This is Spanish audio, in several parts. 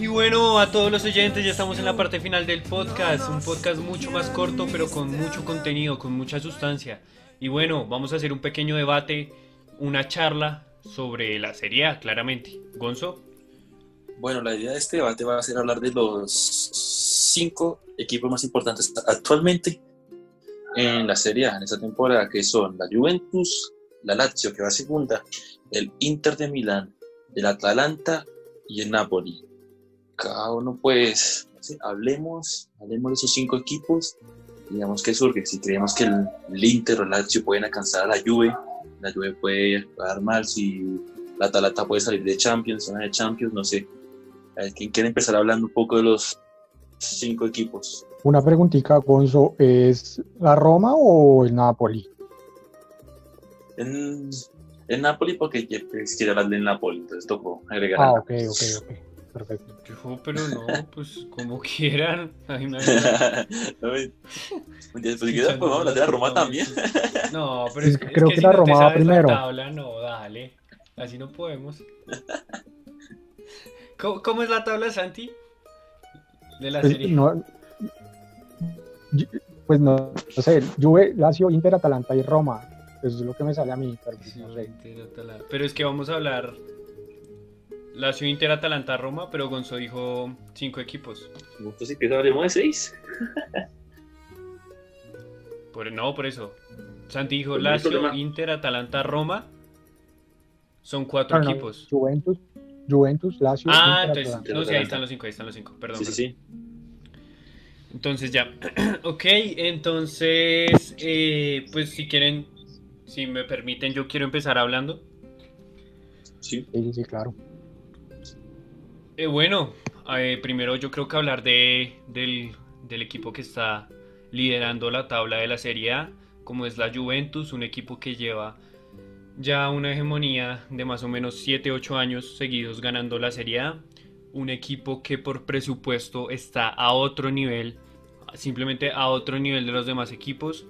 Y bueno, a todos los oyentes, ya estamos en la parte final del podcast. Un podcast mucho más corto, pero con mucho contenido, con mucha sustancia. Y bueno, vamos a hacer un pequeño debate, una charla sobre la Serie A, claramente. Gonzo, Bueno, la idea de este debate va a ser hablar de los cinco equipos más importantes actualmente en la Serie A en esta temporada, que son la Juventus, la Lazio, que va segunda, el Inter de Milán, el Atalanta y el Napoli. Cada uno, pues, hablemos, hablemos de esos cinco equipos digamos qué surge. Si creemos que el, Inter o Lazio pueden alcanzar a la Juve, la Juve puede jugar mal, si la Atalanta puede salir de Champions, zona de Champions, no sé. A ver, ¿Quién quiere empezar hablando un poco de los cinco equipos? Una preguntita, Gonzo, ¿es la Roma o el Napoli? En, en Napoli, porque pues, quiere hablar del Napoli, entonces tocó agregar Ah, ok, ok, ok. Perfecto. yo, pero no, pues como quieran. Ay, no, Napoli. Después quieres, pues vamos a hablar de la Roma también. No, pero es, Es que, que es creo que que si la no Roma va sabes la primero. tabla, no, dale. Así no podemos. ¿Cómo, cómo es la tabla, Santi? De la Pues serie. no, pues no, no sé, Juve, Lazio, Inter, Atalanta y Roma. Eso es lo que me sale a mí, pero pues Sí, no sé. Inter, Atalanta. Pero es que vamos a hablar. Lazio, Inter, Atalanta, Roma, pero Gonzo dijo cinco equipos. Entonces, si quieres, hablemos de seis. Por, no, por eso. Santi dijo Pues Lazio. Inter, Atalanta, Roma. Son cuatro No, no, equipos. Juventus, Juventus, Lazio, Ah, Inter, entonces, no, sí, ahí están los cinco, ahí están los cinco, perdón. Sí, sí, perdón. sí. Entonces ya, ok, entonces, eh, pues si quieren, si me permiten, yo quiero empezar hablando. Sí. Sí, sí, sí, claro. Eh, bueno, eh, primero yo creo que hablar de, del, del equipo que está liderando la tabla de la Serie A, como es la Juventus, un equipo que lleva ya una hegemonía de más o menos 7-8 años seguidos ganando la Serie A, un equipo que por presupuesto está a otro nivel, simplemente a otro nivel de los demás equipos,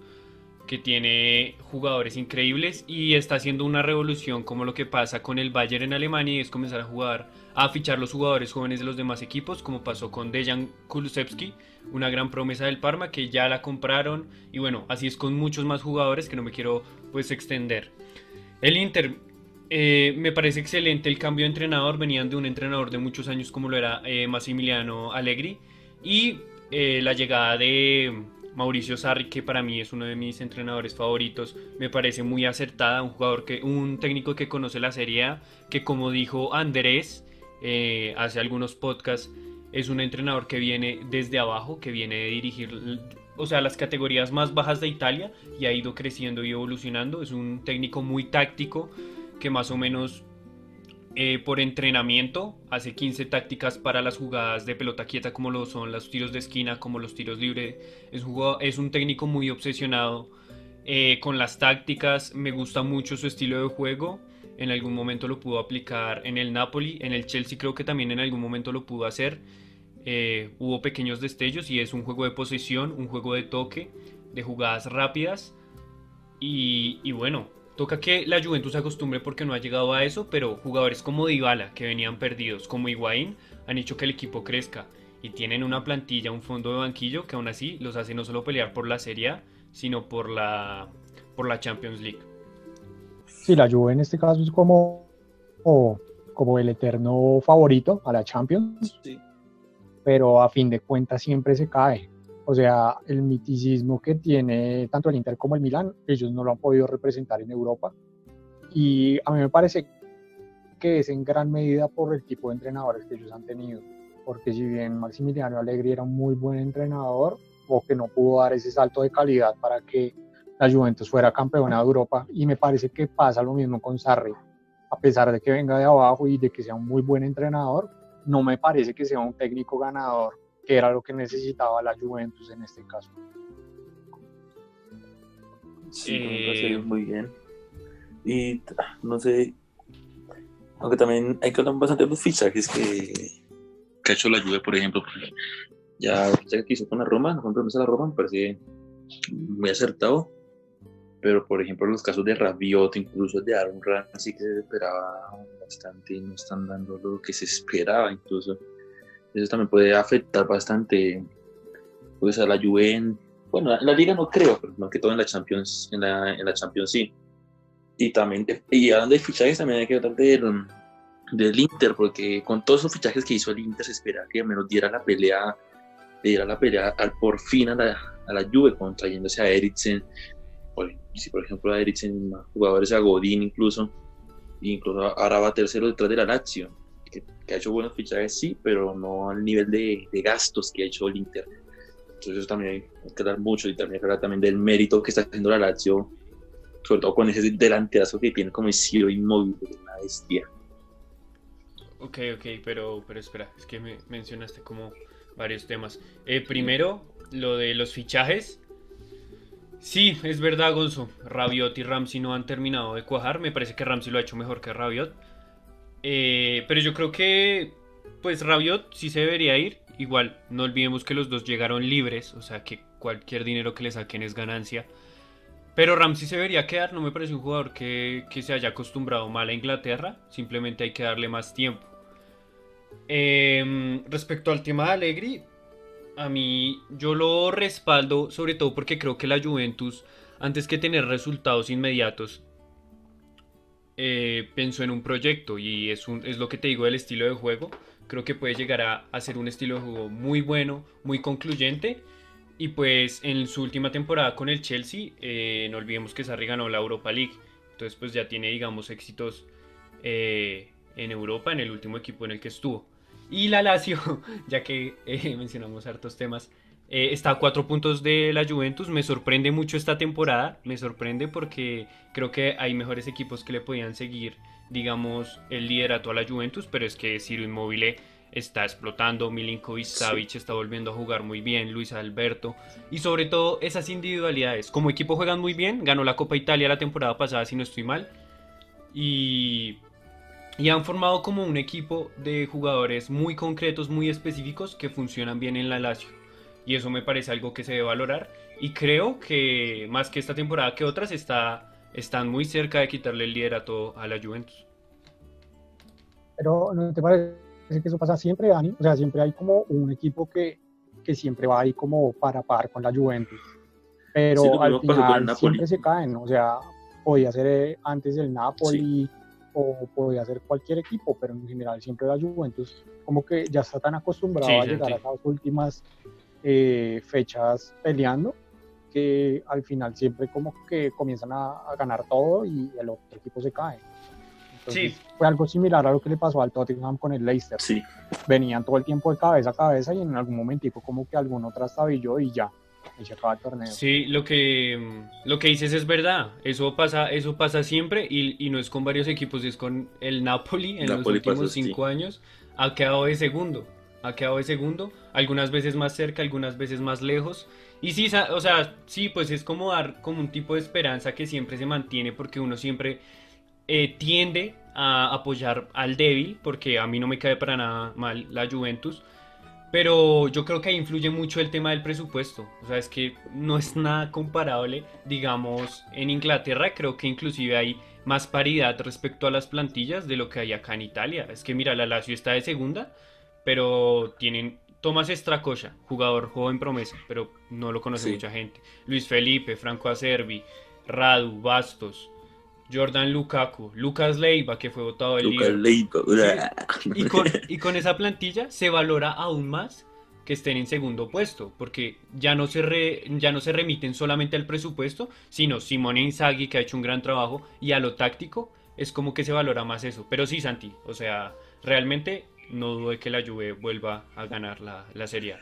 que tiene jugadores increíbles y está haciendo una revolución como lo que pasa con el Bayern en Alemania y es comenzar a jugar, a fichar los jugadores jóvenes de los demás equipos, como pasó con Dejan Kulusevski, una gran promesa del Parma que ya la compraron y bueno, así es con muchos más jugadores que no me quiero pues extender. El Inter eh, me parece excelente el cambio de entrenador, venían de un entrenador de muchos años como lo era eh, Massimiliano Allegri. Y eh, la llegada de Mauricio Sarri, que para mí es uno de mis entrenadores favoritos, me parece muy acertada, un jugador que, un técnico que conoce la Serie A, que como dijo Andrés hace algunos podcasts, es un entrenador que viene desde abajo, que viene de dirigir, o sea, las categorías más bajas de Italia y ha ido creciendo y evolucionando. Es un técnico muy táctico que más o menos eh, por entrenamiento hace 15 tácticas para las jugadas de pelota quieta como lo son los tiros de esquina, como los tiros libres. Es un, es un técnico muy obsesionado eh, con las tácticas, me gusta mucho su estilo de juego. En algún momento lo pudo aplicar en el Napoli, en el Chelsea creo que también en algún momento lo pudo hacer. Eh, hubo pequeños destellos y es un juego de posesión, un juego de toque, de jugadas rápidas. Y, y bueno, toca que la Juventus se acostumbre porque no ha llegado a eso, pero jugadores como Dybala, que venían perdidos, como Higuaín, han hecho que el equipo crezca. Y tienen una plantilla, un fondo de banquillo que aún así los hace no solo pelear por la Serie A, sino por la, por la Champions League. Sí, la Juve en este caso es como, como, como el eterno favorito a la Champions, Sí. Pero a fin de cuentas siempre se cae. O sea, el miticismo que tiene tanto el Inter como el Milan, ellos no lo han podido representar en Europa. Y a mí me parece que es en gran medida por el tipo de entrenadores que ellos han tenido. Porque si bien Maximiliano Allegri era un muy buen entrenador, o que no pudo dar ese salto de calidad para que la Juventus fuera campeona de Europa y me parece que pasa lo mismo con Sarri. A pesar de que venga de abajo y de que sea un muy buen entrenador, no me parece que sea un técnico ganador, que era lo que necesitaba la Juventus en este caso. Sí, Eh, muy bien. Y no sé, aunque también hay que hablar bastante de los fichajes que, que ha hecho la Juve, por ejemplo. Ya, ya que hizo con la Roma, no compromiso a la Roma, me parece muy acertado. Pero, por ejemplo, los casos de Rabiot, incluso de Aaron Ramsey, que se esperaba bastante, no están dando lo que se esperaba, incluso. Eso también puede afectar bastante pues, a la Juve. bueno, en la Liga no creo, pero más que todo en la Champions, en la, en la Champions sí. Y también, y hablando de fichajes, también hay que hablar del, del Inter, porque con todos esos fichajes que hizo el Inter se esperaba que al menos diera la pelea, diera la pelea al, por fin a la, a la Juve, contrayéndose a Eriksen, por, si por ejemplo a Eriksen, jugadores a Godín incluso, incluso ahora va tercero detrás de la Lazio, que, ha hecho buenos fichajes, sí, pero no al nivel de, de gastos que ha hecho el Inter. Entonces eso también hay que hablar mucho y también hablar también del mérito que está haciendo la Lazio sobre todo con ese delanterazo que tiene como Ciro inmóvil, una bestia. Ok, ok, pero, pero espera, es que me mencionaste como varios temas. Eh, primero, lo de los fichajes. Sí, es verdad, Gonzo. Rabiot y Ramsey no han terminado de cuajar. Me parece que Ramsey lo ha hecho mejor que Rabiot. Eh, pero yo creo que, pues Rabiot sí se debería ir. Igual, no olvidemos que los dos llegaron libres, o sea que cualquier dinero que le saquen es ganancia. Pero Ramsey se debería quedar, no me parece un jugador que, se haya acostumbrado mal a Inglaterra, simplemente hay que darle más tiempo. Em, respecto al tema de Allegri, a mí yo lo respaldo sobre todo porque creo que la Juventus, antes que tener resultados inmediatos, eh, pensó en un proyecto y es, un, es lo que te digo del estilo de juego. Creo que puede llegar a, ser un estilo de juego muy bueno, muy concluyente y pues en su última temporada con el Chelsea, eh, no olvidemos que Sarri ganó la Europa League. Entonces pues ya tiene, digamos, éxitos eh, en Europa, en el último equipo en el que estuvo. Y la Lazio, ya que eh, mencionamos hartos temas, está a cuatro puntos de la Juventus. Me sorprende mucho esta temporada. Me sorprende porque creo que hay mejores equipos que le podían seguir, digamos, el liderato a la Juventus. Pero es que Ciro Inmóvil está explotando, Milinkovic Savic está volviendo a jugar muy bien, Luis Alberto y sobre todo esas individualidades. Como equipo juegan muy bien, ganó la Copa Italia la temporada pasada si no estoy mal y, y han formado como un equipo de jugadores muy concretos, muy específicos que funcionan bien en la Lazio y eso me parece algo que se debe valorar y creo que más que esta temporada que otras está, están muy cerca de quitarle el liderato a la Juventus. Pero ¿no te parece que eso pasa siempre, Dani. O sea, siempre hay como un equipo que, que siempre va ahí como para par con la Juventus. Pero al final siempre se caen. O sea, podía ser eh, antes el Napoli o podía ser cualquier equipo, pero en general siempre la Juventus como que ya está tan acostumbrado a llegar a las últimas eh, fechas peleando que al final siempre como que comienzan a, a ganar todo y el otro equipo se cae sí. Fue algo similar a lo que le pasó al Tottenham con el Leicester. Sí. Venían todo el tiempo de cabeza a cabeza y en algún momentico como que alguno trastabilló y ya. Y se acaba el torneo. Sí, lo que, lo que dices es verdad. Eso pasa, eso pasa siempre y, y no es con varios equipos, es con el Napoli en los últimos cinco años. Ha quedado de segundo. Ha quedado de segundo. Algunas veces más cerca, algunas veces más lejos. Y sí, o sea, sí, pues es como dar como un tipo de esperanza que siempre se mantiene porque uno siempre eh, tiende a apoyar al débil, porque a mí no me cae para nada mal la Juventus. Pero yo creo que ahí influye mucho el tema del presupuesto. O sea, es que no es nada comparable. Digamos, en Inglaterra creo que inclusive hay más paridad respecto a las plantillas de lo que hay acá en Italia. Es que mira, la Lazio está de segunda, pero tienen Tomás Estracocha, jugador joven promesa, pero no lo conoce mucha gente. Luis Felipe, Franco Acerbi, Radu, Bastos, Jordan Lukaku, Lucas Leiva, que fue votado el Lucas Leiva. Y, con, y con esa plantilla se valora aún más que estén en segundo puesto, porque ya no se, ya no se remiten solamente al presupuesto, sino Simone Inzaghi, que ha hecho un gran trabajo, y a lo táctico, es como que se valora más eso. Pero sí, Santi, o sea, realmente no dudo de que la Juve vuelva a ganar la, la Serie A.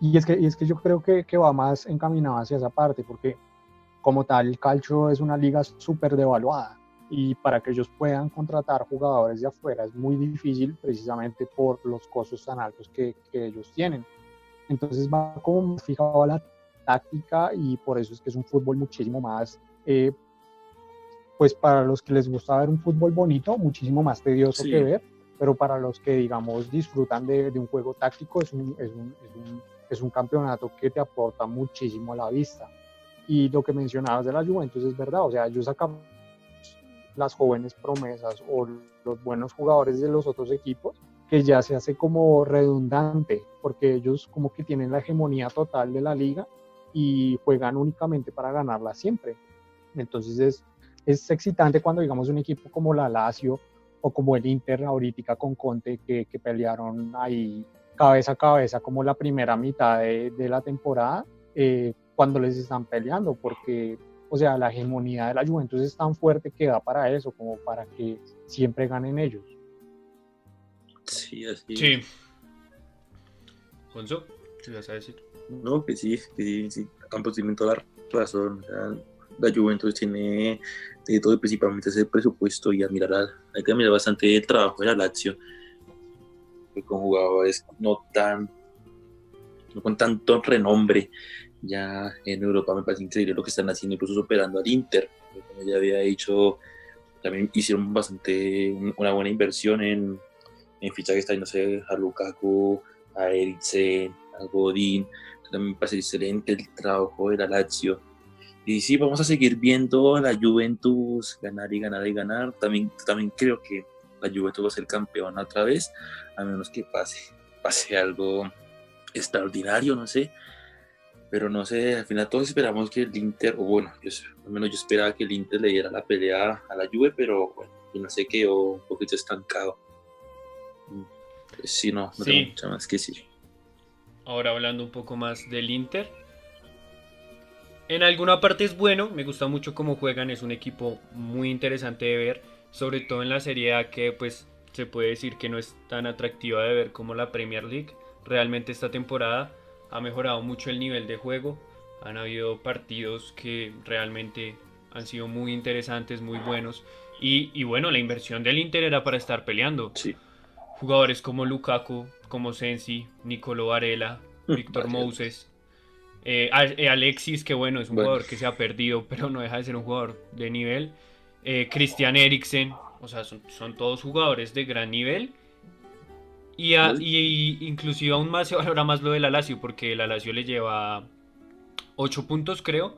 Y es que, y es que yo creo que, que va más encaminado hacia esa parte, porque como tal, el calcio es una liga súper devaluada y para que ellos puedan contratar jugadores de afuera es muy difícil precisamente por los costos tan altos que, que ellos tienen. Entonces va como fijado a la táctica y por eso es que es un fútbol muchísimo más, eh, pues para los que les gusta ver un fútbol bonito, muchísimo más tedioso que ver pero para los que, digamos, disfrutan de, un juego táctico, es un, es, un, es, un, es un campeonato que te aporta muchísimo a la vista. Y lo que mencionabas de la Juventus es verdad, o sea, ellos sacan las jóvenes promesas o los buenos jugadores de los otros equipos, que ya se hace como redundante, porque ellos como que tienen la hegemonía total de la liga y juegan únicamente para ganarla siempre. Entonces es, es excitante cuando digamos un equipo como la Lazio o como el Inter ahorita con Conte que, que pelearon ahí cabeza a cabeza como la primera mitad de, de la temporada, eh, cuando les están peleando, porque, o sea, la hegemonía de la Juventus es tan fuerte que da para eso, como para que siempre ganen ellos. Sí, así. Sí. Gonzo, ¿qué vas a decir? No, que sí, que sí, sí. Campos tiene toda la razón. la Juventus tiene de todo, principalmente ese presupuesto y admirar, hay que admirar bastante el trabajo de la Lazio, con jugadores no tan, no con tanto renombre ya en Europa me parece increíble lo que están haciendo, incluso superando al Inter, como ya había dicho, también hicieron bastante una buena inversión en, en fichajes, no sé, a Lukaku, a Eriksen, a Godín, también me parece excelente el trabajo de la Lazio. Y sí, vamos a seguir viendo a la Juventus ganar y ganar y ganar. También, también creo que la Juventus va a ser campeona otra vez, a menos que pase, pase algo extraordinario, no sé. Pero no sé, al final todos esperamos que el Inter, o bueno, yo, al menos yo esperaba que el Inter le diera la pelea a la Juve, pero bueno, no sé, quedó un poquito estancado. Mm, pues sí, no, no tengo mucha más que decir. Ahora hablando un poco más del Inter. En alguna parte es bueno, me gusta mucho cómo juegan, es un equipo muy interesante de ver, sobre todo en la Serie A que pues se puede decir que no es tan atractiva de ver como la Premier League. Realmente esta temporada ha mejorado mucho el nivel de juego, han habido partidos que realmente han sido muy interesantes, muy buenos y, y bueno, la inversión del Inter era para estar peleando. Sí. Jugadores como Lukaku, como Sensi, Nicolo Varela, Víctor Moses, eh, eh, Alexis, que bueno, es un jugador que se ha perdido, pero no deja de ser un jugador de nivel. Eh, Christian Eriksen, o sea, son, todos jugadores de gran nivel. Y, inclusive aún más se valora más lo del Alacio, porque el Alacio le lleva 8 puntos, creo.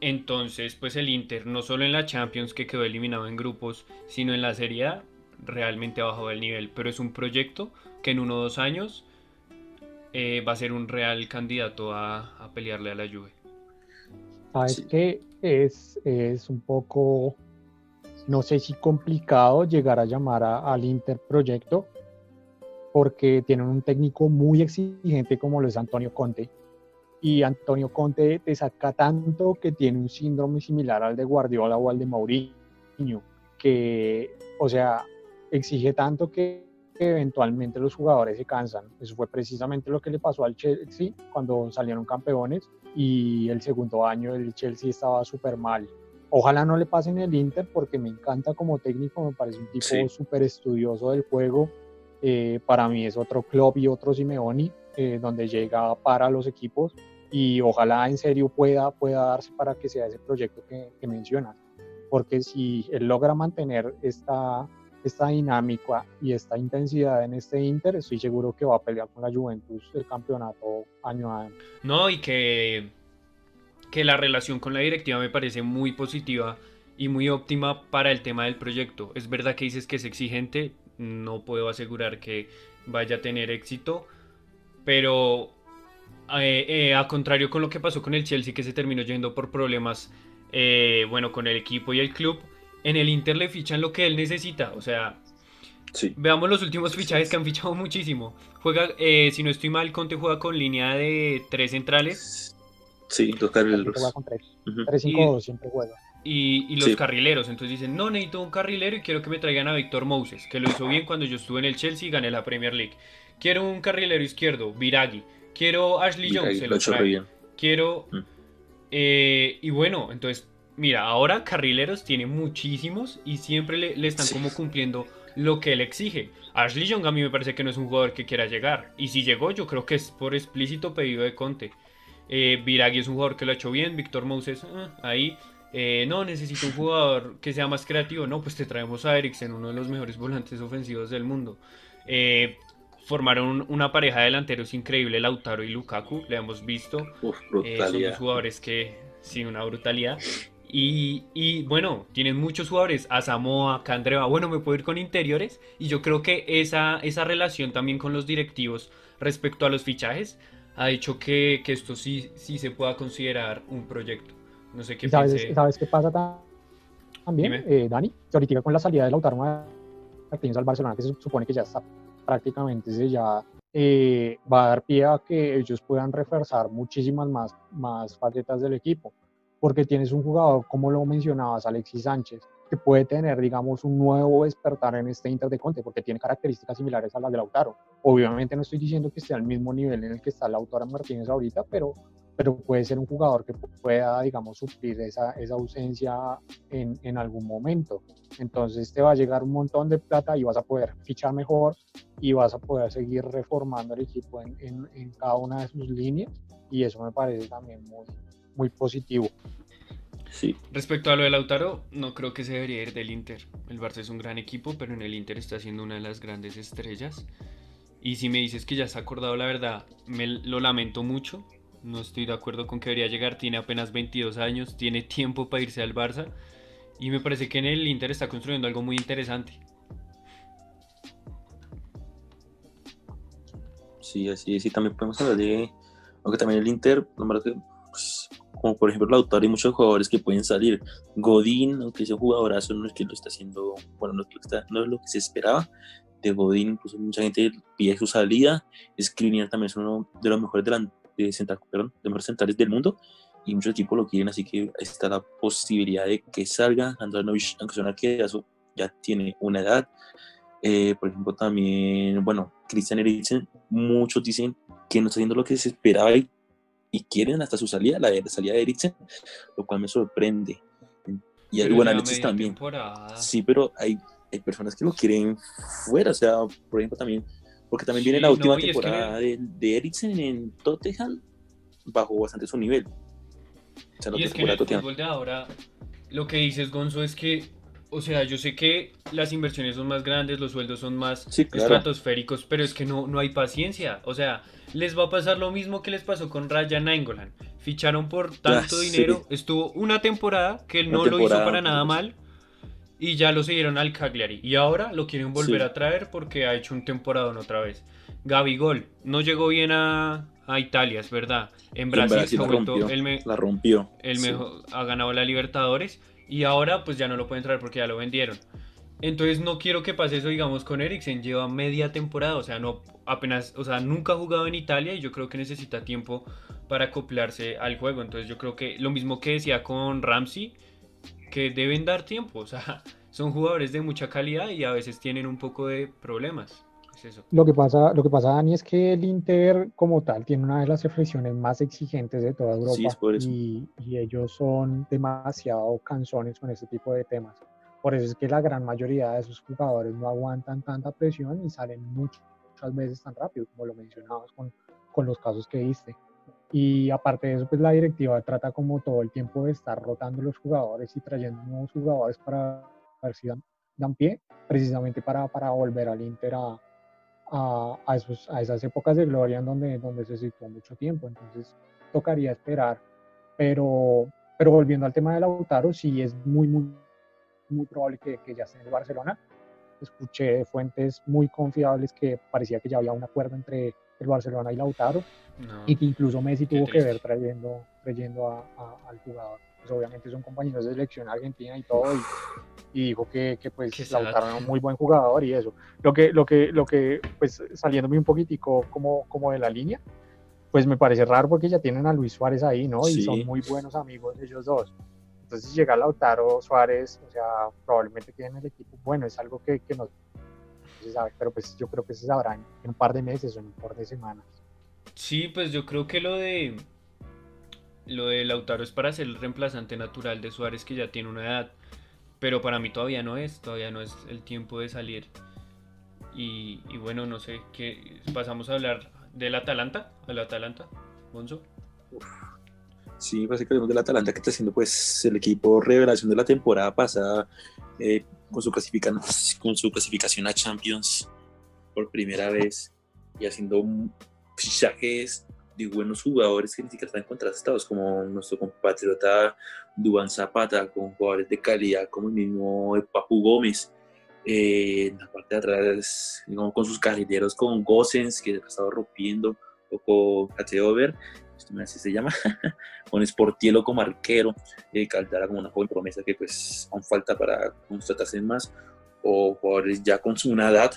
Entonces, pues el Inter, no solo en la Champions que quedó eliminado en grupos, sino en la Serie A, realmente ha bajado el nivel. Pero es un proyecto que en uno o dos años eh, va a ser un real candidato a, pelearle a la Juve. Sabes que es, es un poco, no sé si complicado llegar a llamar al Inter proyecto, porque tienen un técnico muy exigente como lo es Antonio Conte. Y Antonio Conte te saca tanto que tiene un síndrome similar al de Guardiola o al de Mourinho, que, o sea, exige tanto que eventualmente los jugadores se cansan. Eso fue precisamente lo que le pasó al Chelsea cuando salieron campeones y el segundo año el Chelsea estaba súper mal. Ojalá no le pasen el Inter porque me encanta como técnico, me parece un tipo súper estudioso del juego. Eh, para mí es otro club y otro Simeoni eh, donde llega para los equipos y ojalá en serio pueda, pueda darse para que sea ese proyecto que, que mencionas. Porque si él logra mantener esta, esta dinámica y esta intensidad en este Inter, estoy seguro que va a pelear con la Juventus el campeonato año a año. No, y que, que la relación con la directiva me parece muy positiva y muy óptima para el tema del proyecto. Es verdad que dices que es exigente, no puedo asegurar que vaya a tener éxito, pero eh, eh, a contrario con lo que pasó con el Chelsea que se terminó yendo por problemas, eh, bueno, con el equipo y el club, en el Inter le fichan lo que él necesita. O sea, veamos los últimos fichajes que han fichado muchísimo. Juega, eh, si no estoy mal, Conte juega con línea de tres centrales. Sí, los carrileros. Juega con tres. Tres, cinco, siempre juega. Y, los carrileros. Entonces dicen, no, necesito un carrilero y quiero que me traigan a Víctor Moses, que lo hizo bien cuando yo estuve en el Chelsea y gané la Premier League. Quiero un carrilero izquierdo, Viragui. Quiero Ashley Jones, se lo trae. Quiero... Mm. Eh, y bueno, entonces Mira, ahora Carrileros tiene muchísimos y siempre le, están como cumpliendo lo que él exige. Ashley Young a mí me parece que no es un jugador que quiera llegar. Y si llegó, yo creo que es por explícito pedido de Conte. Eh, Viragui es un jugador que lo ha hecho bien. Víctor Moses, eh, ahí. Eh, no, necesito un jugador que sea más creativo. No, pues te traemos a Eriksen, uno de los mejores volantes ofensivos del mundo. Eh, formaron una pareja de delanteros increíble, Lautaro y Lukaku, le hemos visto. Uf, Eh, son dos jugadores que, sí, una brutalidad. Y, y, bueno, tienen muchos jugadores, a Samoa, Candreva, bueno, me puedo ir con interiores. Y yo creo que esa, esa relación también con los directivos respecto a los fichajes ha hecho que, que esto sí, sí se pueda considerar un proyecto. No sé qué ¿Y sabes, piense. ¿Sabes qué pasa ta- también, eh, Dani? Que ahorita con la salida de Lautaro Martínez al Barcelona, que se supone que ya está prácticamente sellada, eh, va a dar pie a que ellos puedan reforzar muchísimas más, más facetas del equipo. Porque tienes un jugador, como lo mencionabas, Alexis Sánchez, que puede tener, digamos, un nuevo despertar en este Inter de Conte, porque tiene características similares a las de Lautaro. Obviamente no estoy diciendo que esté al mismo nivel en el que está Lautaro Martínez ahorita, pero pero puede ser un jugador que pueda, digamos, suplir esa, esa ausencia en, en, algún momento. Entonces te va a llegar un montón de plata y vas a poder fichar mejor y vas a poder seguir reformando el equipo en, en, en cada una de sus líneas y eso me parece también muy, muy positivo. Sí. Respecto a lo de Lautaro, no creo que se debería ir del Inter. El Barça es un gran equipo, pero en el Inter está siendo una de las grandes estrellas. Y si me dices que ya se ha acordado, la verdad, me lo lamento mucho. No estoy de acuerdo con que debería llegar. Tiene apenas 22 años, tiene tiempo para irse al Barça. Y me parece que en el Inter está construyendo algo muy interesante. Sí, así sí, también podemos hablar de. Aunque también el Inter, pues, como por ejemplo Lautaro, hay muchos jugadores que pueden salir. Godín, aunque ese jugadorazo no es que lo está haciendo, bueno, no es, lo que está, no es lo que se esperaba de Godín, incluso mucha gente pide su salida. Skriniar también es uno de los mejores delanteros de, central, perdón, de mejores centrales del mundo y muchos equipos lo quieren, así que está la posibilidad de que salga. Andranovic, aunque suena que ya, ya tiene una edad. Eh, por ejemplo, también, bueno, Christian Eriksen, muchos dicen que no está haciendo lo que se esperaba y, y quieren hasta su salida, la, la, salida de Eriksen, lo cual me sorprende. Y Pero bueno, Alexis también. temporada. Sí, pero hay, hay personas que lo quieren fuera, o sea, por ejemplo, también porque también Sí, viene la no, última y es que- temporada de, de Eriksen en Tottenham, bajó bastante su nivel. O sea, Y es que en el fútbol de ahora, lo que dices, Gonzo, es que, o sea, yo sé que las inversiones son más grandes, los sueldos son más Sí, claro. estratosféricos, pero es que no, no hay paciencia. O sea, les va a pasar lo mismo que les pasó con Ryan Nainggolan. Ficharon por tanto Ah, sí. dinero, estuvo una temporada que él no lo hizo para nada mal. Y ya lo siguieron al Cagliari. Y ahora lo quieren volver Sí. a traer porque ha hecho un temporadón otra vez. Gabigol no llegó bien a, a Italia, es verdad. En En Brasil, Brasil se ha la vuelto rompió. me- La rompió. el sí. mejor, ha ganado la Libertadores y ahora pues ya no lo pueden traer porque ya lo vendieron. Entonces no quiero que pase eso, digamos, con Eriksen. Lleva media temporada, o sea, no apenas, o sea, nunca ha jugado en Italia y yo creo que necesita tiempo para acoplarse al juego. Entonces yo creo que lo mismo que decía con Ramsey, que deben dar tiempo, o sea, son jugadores de mucha calidad y a veces tienen un poco de problemas. Es eso. Lo que pasa, lo que pasa, Dani, es que el Inter como tal tiene una de las selecciones más exigentes de toda Europa Sí, y, y ellos son demasiado cansones con este tipo de temas. Por eso es que la gran mayoría de sus jugadores no aguantan tanta presión y salen muchas veces tan rápido, como lo mencionabas con, con los casos que viste. Y aparte de eso, pues la directiva trata como todo el tiempo de estar rotando los jugadores y trayendo nuevos jugadores para ver si dan, dan pie, precisamente para, para volver al Inter a, a, a esos- a esas épocas de gloria en donde, donde se situó mucho tiempo. Entonces tocaría esperar. Pero, pero volviendo al tema de Lautaro, sí es muy, muy, muy probable que, que ya esté en el Barcelona. Escuché fuentes muy confiables que parecía que ya había un acuerdo entre el Barcelona y Lautaro No. y que incluso Messi tuvo que ver triste. trayendo, trayendo a- a- al jugador. Pues obviamente son compañeros de selección argentina y todo, y, y dijo que, que pues Qué. Lautaro era un muy buen jugador y eso. Lo que, lo que, lo que pues saliéndome un poquitico como, como de la línea, pues me parece raro porque ya tienen a Luis Suárez ahí, ¿no? Y Sí. son muy buenos amigos ellos dos. Entonces si llega Lautaro Suárez, o sea, probablemente queden en el equipo. Bueno, es algo que, que no se sabe, pero pues yo creo que se sabrá en un par de meses o en un par de semanas. Sí, pues yo creo que lo de lo de Lautaro es para ser el reemplazante natural de Suárez que ya tiene una edad, pero para mí todavía no es, todavía no es el tiempo de salir. Y, y bueno, no sé, ¿qué pasamos a hablar del Atalanta? ¿Al Atalanta? Gonzo. Sí, básicamente del Atalanta que está haciendo pues el equipo revelación de la temporada pasada eh, con, su con su clasificación a Champions por primera vez y haciendo fichajes de buenos jugadores que ni siquiera están contrastados, como nuestro compatriota Duan Zapata, con jugadores de calidad como el mismo Papu Gómez. Eh, en la parte de atrás, con sus carrileros, con Gossens, que ha estado rompiendo, o con Hateover, así se llama, con Sportielo como arquero, eh, Caldara como una joven promesa que pues aún falta para constatarse más, o jugadores ya con su edad,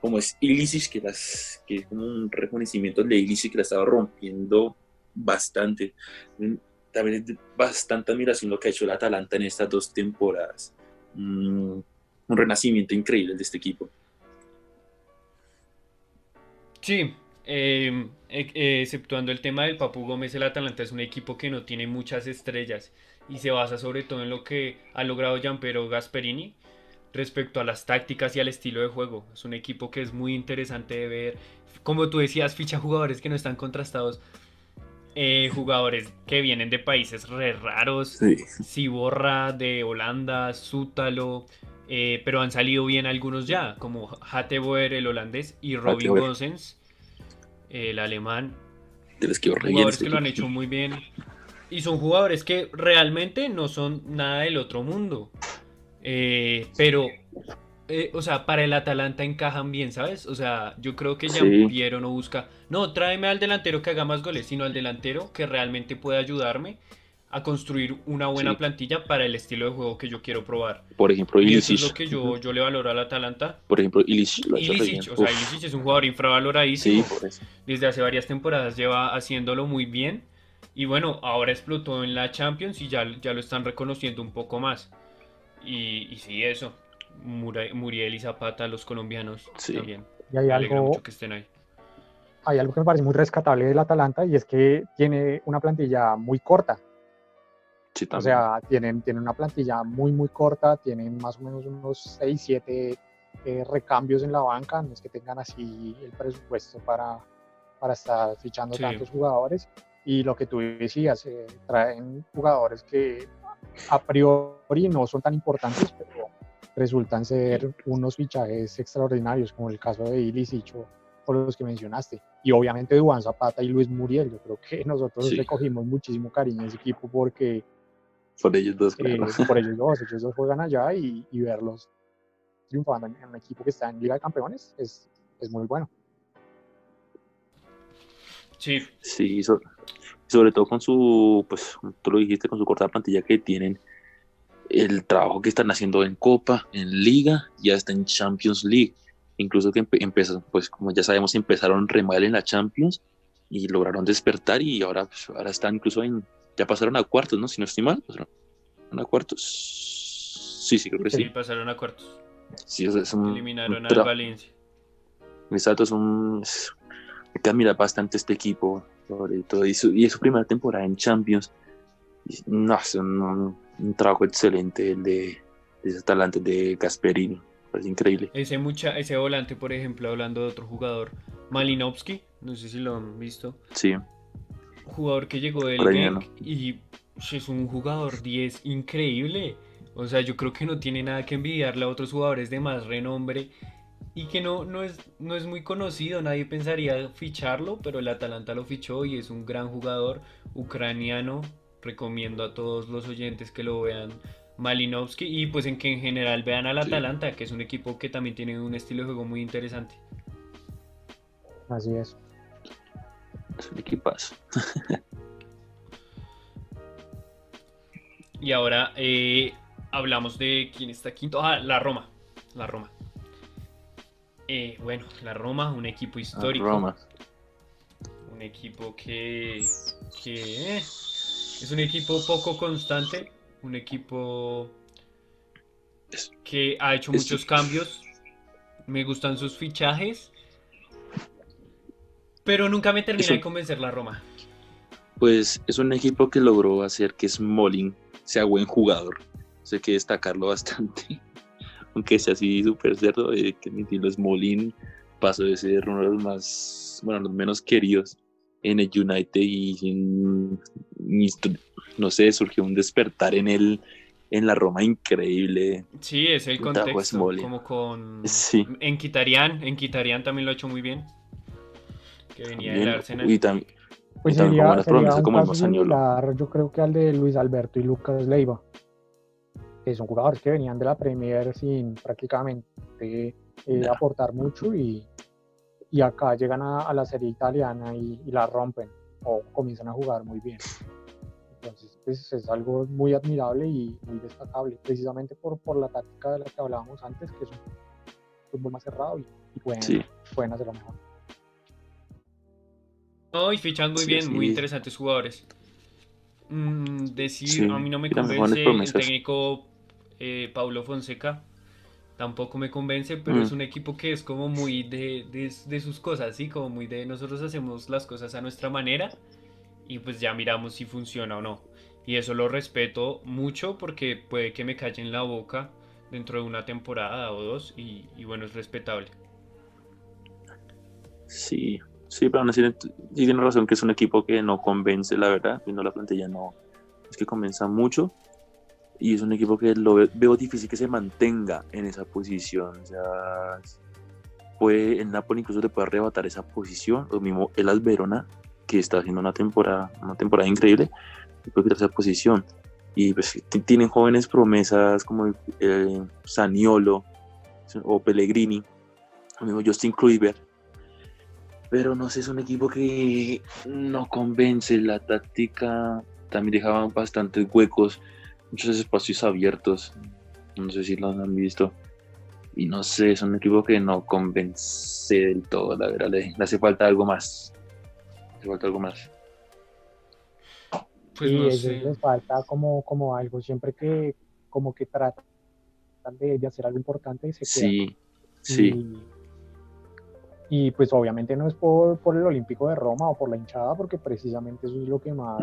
como es Ilicic, que, las, que es como un reconocimiento de Ilicic que la estaba rompiendo bastante. También es bastante admiración lo que ha hecho el Atalanta en estas dos temporadas. Mm, un renacimiento increíble de este equipo. Sí, eh, exceptuando el tema del Papu Gómez, el Atalanta es un equipo que no tiene muchas estrellas y se basa sobre todo en lo que ha logrado Gianpero Gasperini respecto a las tácticas y al estilo de juego. Es un equipo que es muy interesante de ver. Como tú decías, ficha jugadores que no están contrastados. Eh, jugadores que vienen de países re raros. Sí. Ciborra de Holanda, Sútalo. Eh, pero han salido bien algunos ya, como Hateboer, el holandés, y Robin Gosens, el alemán. Jugadores que lo han hecho muy bien. Y son jugadores que realmente no son nada del otro mundo. Eh, pero, eh, o sea, para el Atalanta encajan bien, ¿sabes? O sea, yo creo que Piero no busca, no, tráeme al delantero que haga más goles, sino al delantero que realmente pueda ayudarme a construir una buena plantilla para el estilo de juego que yo quiero probar. Por ejemplo, y eso es lo que yo, yo le valoro al Atalanta. Por ejemplo, Ilicic. o sea, Ilicic es un jugador infravaloradísimo. Desde hace varias temporadas lleva haciéndolo muy bien. Y bueno, ahora explotó en la Champions y ya, ya lo están reconociendo un poco más. Y, y sí, eso. Muriel y Zapata, los colombianos también. Y hay algo, que estén ahí. Hay algo que me parece muy rescatable del Atalanta y es que tiene una plantilla muy corta. O sea, tienen, tienen una plantilla muy, muy corta, tienen más o menos unos 6, 7 eh, recambios en la banca, no es que tengan así el presupuesto para, para estar fichando tantos jugadores. Y lo que tú decías, eh, traen jugadores que a priori no son tan importantes, pero resultan ser unos fichajes extraordinarios, como el caso de Ilicic o, los que mencionaste. Y obviamente Duan Zapata y Luis Muriel, yo creo que nosotros le cogimos muchísimo cariño a ese equipo porque... Por ellos dos, eh, por ellos dos, ellos dos juegan allá y, verlos triunfando en, un equipo que está en Liga de Campeones es, es muy bueno. Sí. Sí, sobre todo con su, pues tú lo dijiste, con su corta plantilla que tienen, el trabajo que están haciendo en Copa, en Liga y hasta en Champions League. Incluso que empezaron, pues como ya sabemos, empezaron re mal en la Champions y lograron despertar y ahora, pues, ahora están incluso en, ya pasaron a cuartos, ¿no? Si no estoy mal, pasaron a cuartos. Sí, sí, creo que sí. Sí, pasaron a cuartos. Sí, es un, Eliminaron al Valencia. Exacto, es un... que admirar bastante este equipo sobre todo, y, su, y su primera temporada en Champions. No, es un, trabajo excelente el de, de ese talante de Gasperini. Es increíble. Ese, mucha, ese volante, por ejemplo, hablando de otro jugador, Malinovsky, no sé si lo han visto. Sí. Jugador que llegó del Genk y es un jugador 10 increíble. O sea, yo creo que no tiene nada que envidiarle a otros jugadores de más renombre y que no, no, es, no es muy conocido, nadie pensaría ficharlo, pero el Atalanta lo fichó y es un gran jugador ucraniano. Recomiendo a todos los oyentes que lo vean Malinovsky y pues en que en general vean al Atalanta, que es un equipo que también tiene un estilo de juego muy interesante. Así es. Es un equipazo. y ahora eh, hablamos de quién está quinto. Ah, la Roma. La Roma. Eh, bueno, la Roma, un equipo histórico. Roma. Un equipo que, que eh, es un equipo poco constante, un equipo que ha hecho muchos cambios. Me gustan sus fichajes, pero nunca me termina de convencer la Roma. Pues es un equipo que logró hacer que Smalling sea buen jugador. Sé que destacarlo bastante aunque sea así súper cerdo, eh, que los Molin pasó de ser uno de los más, bueno, los menos queridos en el United y, no sé, surgió un despertar en él en la Roma increíble. Sí, es el contexto, como con sí. en Quitarian, en Quitarian también lo ha hecho muy bien. Que venía del Arsenal. Y, también pues sería, sería como similar, yo creo que al de Luis Alberto y Lucas Leiva, que son jugadores que venían de la Premier sin prácticamente eh, aportar mucho y, y acá llegan a, la serie italiana y, la rompen o comienzan a jugar muy bien. Entonces, pues, es algo muy admirable y muy destacable, precisamente por, por la táctica de la que hablábamos antes, que es un fútbol más cerrado y, pueden, pueden hacerlo mejor. No, y fichan muy bien, muy interesantes jugadores. Mm, decir, a mí no me convence el técnico eh, Paulo Fonseca tampoco me convence, pero es mm. un equipo que es como muy de, de, sus cosas, ¿sí? Como muy de nosotros hacemos las cosas a nuestra manera y pues ya miramos si funciona o no. Y eso lo respeto mucho porque puede que me calle en la boca dentro de una temporada o dos y, bueno, es respetable. Sí, sí, pero no sí tiene razón que es un equipo que no convence, la verdad, viendo la plantilla no es que convenza mucho y es un equipo que lo veo, difícil que se mantenga en esa posición. O sea, puede, el Napoli incluso te puede arrebatar esa posición, lo mismo el Alberona, que está haciendo una temporada, una temporada increíble, puede quitar esa posición. Y pues tienen jóvenes promesas como eh, Saniolo o Pellegrini, lo mismo Justin Kluivert. Pero no sé, es un equipo que no convence, la táctica también dejaba bastantes huecos muchos espacios abiertos. No sé si los han visto. Y no sé, es un equipo que no convence del todo, la verdad. Le, hace falta algo más. Le hace falta algo más. Pues no sé. les falta como, como algo, siempre que como que tratan de, hacer algo importante se Sí, sí. Y, pues obviamente no es por, por, el Olímpico de Roma o por la hinchada, porque precisamente eso es lo que más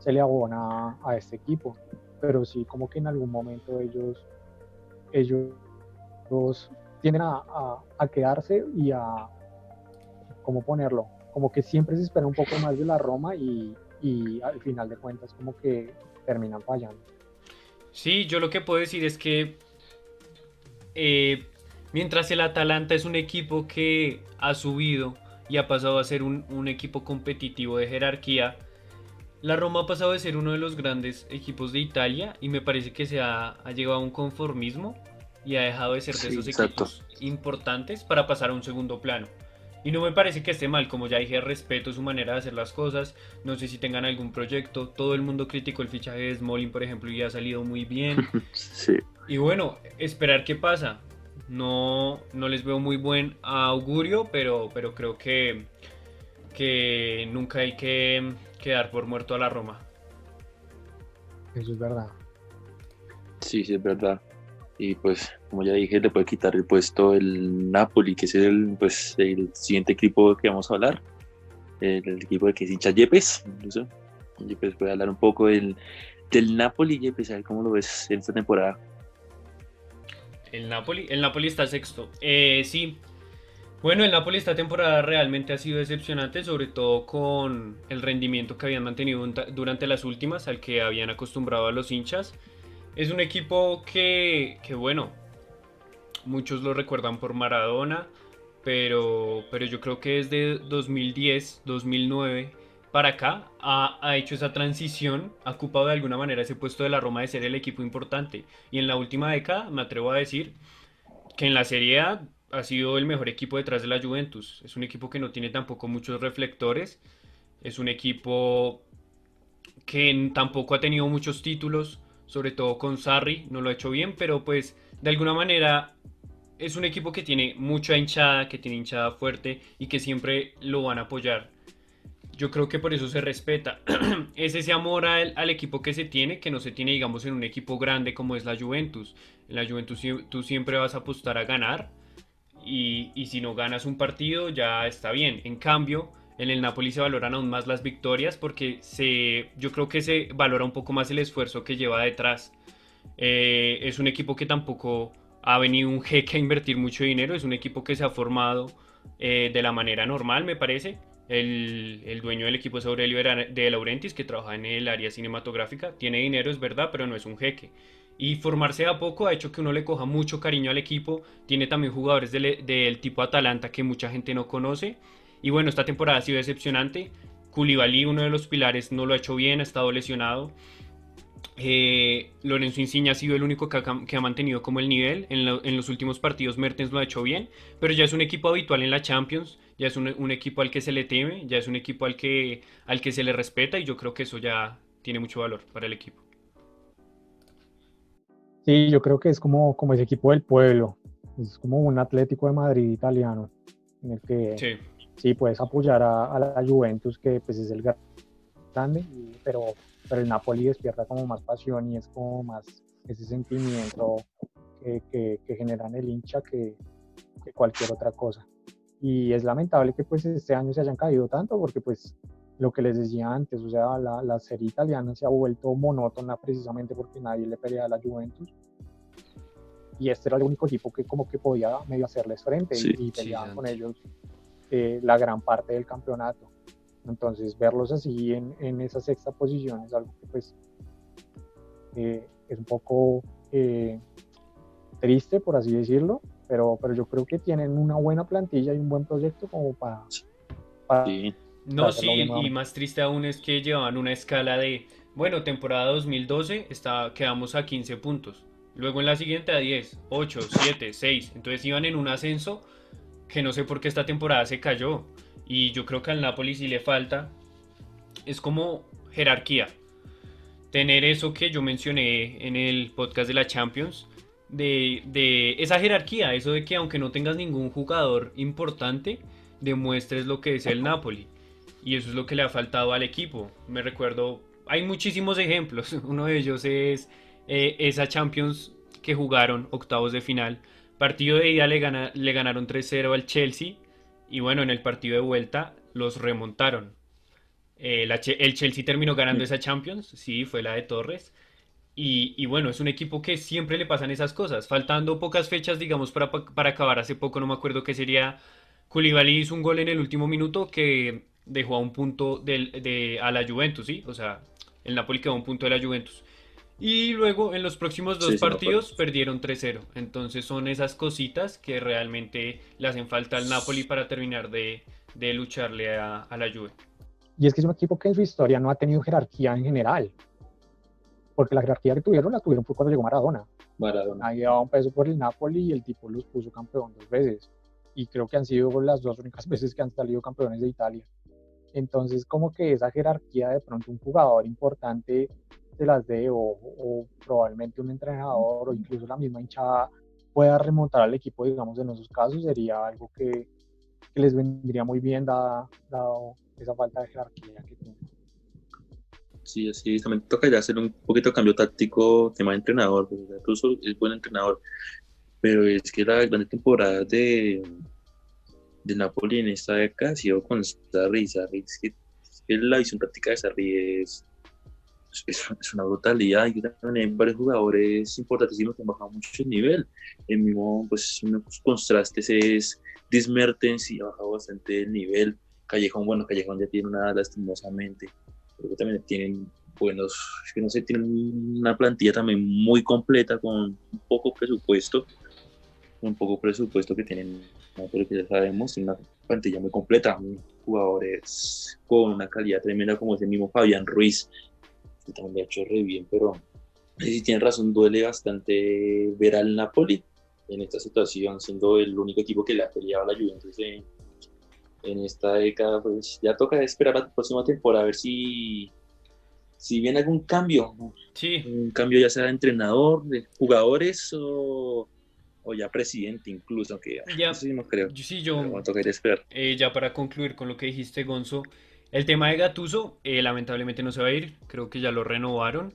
se le abona a este equipo pero sí como que en algún momento ellos, ellos tienden a, a, quedarse y a, ¿cómo ponerlo? Como que siempre se espera un poco más de la Roma y, y al final de cuentas como que terminan fallando. Sí, yo lo que puedo decir es que eh, mientras el Atalanta es un equipo que ha subido y ha pasado a ser un, un equipo competitivo de jerarquía, la Roma ha pasado de ser uno de los grandes equipos de Italia y me parece que se ha, llegado a un conformismo y ha dejado de ser de esos equipos importantes para pasar a un segundo plano. Y no me parece que esté mal, como ya dije, respeto su manera de hacer las cosas. No sé si tengan algún proyecto. Todo el mundo criticó el fichaje de Smolin, por ejemplo, y ha salido muy bien. sí. Y bueno, esperar qué pasa. No, no les veo muy buen augurio, pero, pero creo que, que nunca hay que quedar por muerto a la Roma. Eso es verdad. Sí, sí, es verdad. Y pues, como ya dije, le puede quitar el puesto el Napoli, que es el, pues, el siguiente equipo que vamos a hablar. El, equipo de que es hincha Yepes. Incluso. Yepes puede hablar un poco del, del Napoli. Yepes, a ver cómo lo ves en esta temporada. El Napoli, el Napoli está sexto. Eh, sí, bueno, el Napoli esta temporada realmente ha sido decepcionante, sobre todo con el rendimiento que habían mantenido durante las últimas, al que habían acostumbrado a los hinchas. Es un equipo que, bueno, muchos lo recuerdan por Maradona, pero, pero yo creo que desde 2010, 2009 para acá ha, hecho esa transición, ha ocupado de alguna manera ese puesto de la Roma de ser el equipo importante. Y en la última década, me atrevo a decir, que en la Serie A ha sido el mejor equipo detrás de la Juventus. Es un equipo que no tiene tampoco muchos reflectores. Es un equipo que tampoco ha tenido muchos títulos, sobre todo con Sarri, no lo ha hecho bien, pero pues de alguna manera es un equipo que tiene mucha hinchada, que tiene hinchada fuerte y que siempre lo van a apoyar. Yo creo que por eso se respeta. es ese amor al, al, equipo que se tiene, que no se tiene, digamos, en un equipo grande como es la Juventus. En la Juventus tú siempre vas a apostar a ganar y, si no ganas un partido ya está bien. En cambio, en el Napoli se valoran aún más las victorias porque se, yo creo que se valora un poco más el esfuerzo que lleva detrás. Eh, es un equipo que tampoco ha venido un jeque a invertir mucho dinero, es un equipo que se ha formado eh, de la manera normal, me parece. El, dueño del equipo es Aurelio de Laurentiis, que trabaja en el área cinematográfica. Tiene dinero, es verdad, pero no es un jeque. Y formarse a poco ha hecho que uno le coja mucho cariño al equipo. Tiene también jugadores del, del tipo Atalanta que mucha gente no conoce. Y bueno, esta temporada ha sido decepcionante. Koulibaly, uno de los pilares, no lo ha hecho bien, ha estado lesionado. Eh, Lorenzo Insigne ha sido el único que ha, mantenido como el nivel. En, los últimos partidos Mertens lo ha hecho bien, pero ya es un equipo habitual en la Champions, ya es un, equipo al que se le teme, ya es un equipo al que, al que se le respeta y yo creo que eso ya tiene mucho valor para el equipo. Sí, yo creo que es como, como ese equipo del pueblo, es como un Atlético de Madrid italiano, en el que sí, puedes apoyar a, a, la Juventus, que pues es el grande, pero pero el Napoli despierta como más pasión y es como más ese sentimiento que, que, generan el hincha que, cualquier otra cosa. Y es lamentable que pues este año se hayan caído tanto porque pues lo que les decía antes, o sea, la, la serie italiana se ha vuelto monótona precisamente porque nadie le pelea a la Juventus. Y este era el único equipo que como que podía medio hacerles frente y, peleaban con ellos eh, la gran parte del campeonato. Entonces, verlos así en, en esa sexta posición es algo que pues eh, es un poco eh, triste, por así decirlo, pero, pero yo creo que tienen una buena plantilla y un buen proyecto como para... sí. No, sí, y más triste aún es que llevaban una escala de, bueno, temporada 2012 está, quedamos a 15 puntos, luego en la siguiente a 10, 8, 7, 6, entonces iban en un ascenso que no sé por qué esta temporada se cayó. Y yo creo que al Napoli sí le falta. Es como jerarquía. Tener eso que yo mencioné en el podcast de la Champions. De, esa jerarquía. Eso de que aunque no tengas ningún jugador importante, demuestres lo que es el Napoli. Y eso es lo que le ha faltado al equipo. Me recuerdo, hay muchísimos ejemplos. Uno de ellos es eh, esa Champions que jugaron octavos de final. Partido de ida le, le ganaron 3-0 al Chelsea y bueno, en el partido de vuelta los remontaron. Eh, el Chelsea terminó ganando esa Champions, sí, fue la de Torres. Y, bueno, es un equipo que siempre le pasan esas cosas. Faltando pocas fechas, digamos, para, para acabar hace poco, no me acuerdo qué sería. Koulibaly hizo un gol en el último minuto que dejó a un punto de, a la Juventus, ¿sí? O sea, el Napoli quedó a un punto de la Juventus. Y luego en los próximos dos partidos perdieron 3-0. Entonces son esas cositas que realmente le hacen falta al Napoli para terminar de, lucharle a, la Juve. Y es que es un equipo que en su historia no ha tenido jerarquía en general. Porque la jerarquía que tuvieron la tuvieron fue cuando llegó Maradona. Maradona. Ahí daba un peso por el Napoli y el tipo los puso campeón dos veces. Y creo que han sido las dos únicas veces que han salido campeones de Italia. Entonces como que esa jerarquía de pronto un jugador importante se las dé o, probablemente un entrenador o incluso la misma hinchada pueda remontar al equipo, digamos, en esos casos sería algo que, les vendría muy bien dada, dado esa falta de jerarquía que Sí, así también toca ya hacer un poquito de cambio táctico, tema de entrenador, porque incluso es buen entrenador, pero es que la gran temporada de, de Napoli en esta década ha sido con Sarri, Sarri es que, la visión táctica de Sarri es es, una brutalidad. Y también varios jugadores importantísimos que han bajado mucho el nivel. El mismo, pues, unos contrastes es Dismertens y ha bajado bastante el nivel. Callejón, bueno, Callejón ya tiene una lastimosamente. Pero también tienen buenos, que no sé, tienen una plantilla también muy completa con poco presupuesto. Un poco presupuesto que tienen, pero que ya sabemos, una plantilla muy completa, jugadores con una calidad tremenda como ese mismo Fabián Ruiz, que también le ha hecho re bien, pero si tiene razón, duele bastante ver al Napoli en esta situación, siendo el único equipo que le ha peleado a la Juventus en, en esta década, pues ya toca esperar a la próxima temporada a ver si, si viene algún cambio. Sí. Un cambio ya sea de entrenador, de jugadores o, o ya presidente incluso, aunque ya, no creo. Sí, yo, esperar. Eh, ya para concluir con lo que dijiste, Gonzo, el tema de Gatuso, eh, lamentablemente no se va a ir, creo que ya lo renovaron.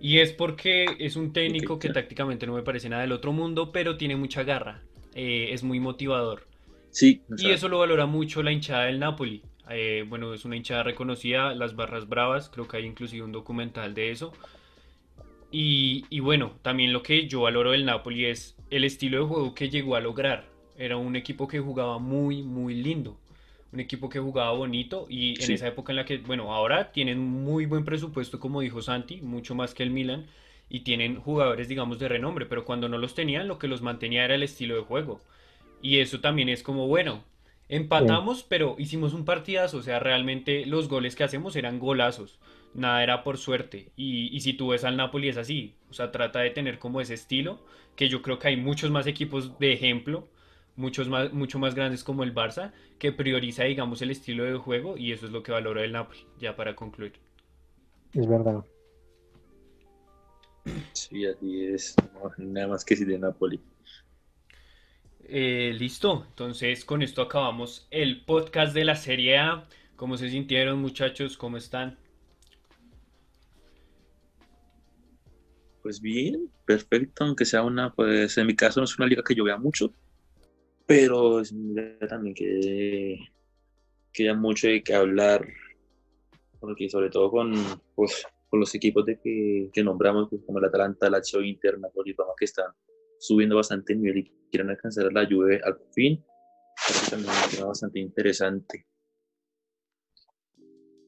Y es porque es un técnico que tácticamente no me parece nada del otro mundo, pero tiene mucha garra, eh, es muy motivador. Sí. Y eso lo valora mucho la hinchada del Napoli. Eh, bueno, es una hinchada reconocida, las barras bravas, creo que hay inclusive un documental de eso. Y, y, bueno, también lo que yo valoro del Napoli es el estilo de juego que llegó a lograr. Era un equipo que jugaba muy, muy lindo un equipo que jugaba bonito y en Sí. esa época en la que, bueno, ahora tienen muy buen presupuesto, como dijo Santi, mucho más que el Milan, y tienen jugadores, digamos, de renombre, pero cuando no los tenían, lo que los mantenía era el estilo de juego. Y eso también es como, bueno, empatamos, pero hicimos un partidazo, o sea, realmente los goles que hacemos eran golazos, nada era por suerte. Y, y si tú ves al Napoli es así, o sea, trata de tener como ese estilo, que yo creo que hay muchos más equipos de ejemplo, muchos más, mucho más grandes como el Barça, que prioriza, digamos, el estilo de juego y eso es lo que valora el Napoli, ya para concluir. Es verdad. Sí, así es. No, nada más que si de Napoli. Eh, listo, entonces con esto acabamos el podcast de la Serie A. ¿Cómo se sintieron muchachos? ¿Cómo están? Pues bien, perfecto, aunque sea una, pues en mi caso no es una liga que yo vea mucho, pero es una liga también que, que mucho de qué hablar, porque sobre todo con, pues, los equipos de que, que nombramos, pues, como el Atalanta, Lazio, Inter, Napoli, que están subiendo bastante nivel y quieren alcanzar a la Juve al fin, creo que también es bastante interesante.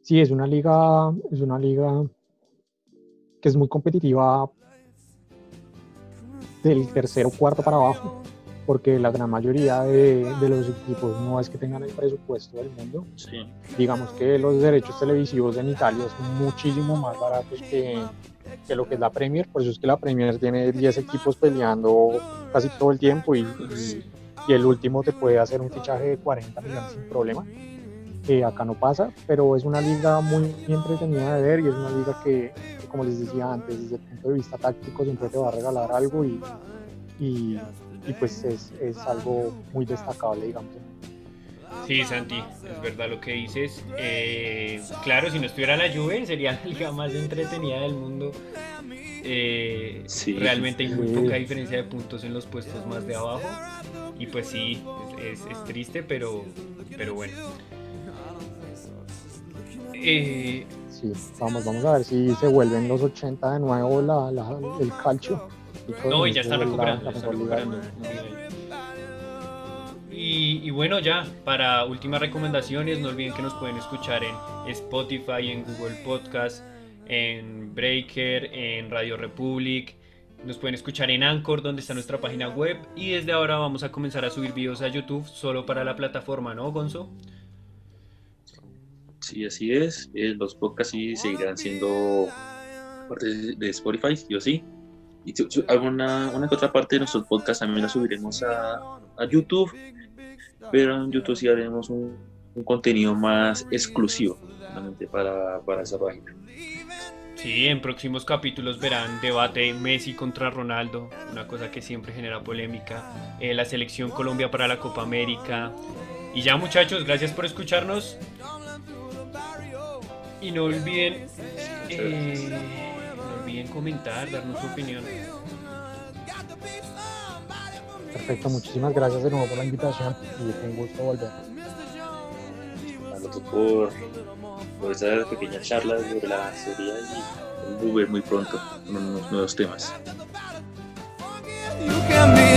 Sí, es una liga, es una liga que es muy competitiva del tercero cuarto para abajo, porque la gran mayoría de, de los equipos no es que tengan el presupuesto del mundo. Sí, Digamos que los derechos televisivos en Italia son muchísimo más baratos que, que lo que es la Premier, por eso es que la Premier tiene 10 equipos peleando casi todo el tiempo y, el último te puede hacer un fichaje de 40 millones sin problema acá no pasa, pero es una liga muy entretenida de ver y es una liga que, como les decía antes, desde el punto de vista táctico siempre te va a regalar algo y pues es, es algo muy destacable, digamos. Sí, Santi, es verdad lo que dices. Eh, claro, si no estuviera la Juve, sería la liga más entretenida del mundo. Eh, Sí. realmente hay muy poca diferencia de puntos en los puestos más de abajo. Y pues sí, es, es- es triste, pero, pero bueno. Eh, Sí, vamos, vamos a ver si se vuelven los 80 de nuevo la, la- el calcio. No, y ya recuperando, la del recuperando. Y, bueno, ya, para últimas recomendaciones, no olviden que nos pueden escuchar en Spotify, en Google Podcast, en Breaker, en Radio Republic. Nos pueden escuchar en Anchor, donde está nuestra página web. Y desde ahora vamos a comenzar a subir videos a YouTube solo para la plataforma, ¿no, Gonzo? Sí, así es. Eh, los podcasts sí seguirán siendo parte de Spotify, sí o sí. Y alguna una que otra parte de nuestros podcasts también la subiremos a, a YouTube, pero en YouTube sí haremos un, un contenido más exclusivo para, para esa página. Sí, en próximos capítulos verán debate Messi contra Ronaldo, una cosa que siempre genera polémica, eh, la selección Colombia para la Copa América. Y ya muchachos, gracias por escucharnos. Y no olviden, eh, no olviden comentar, darnos su opinión. Perfecto, muchísimas gracias de nuevo por la invitación y fue un gusto volver. Nosotros por, por esa pequeña charla sobre la serie y volver muy pronto con unos nuevos temas. You can be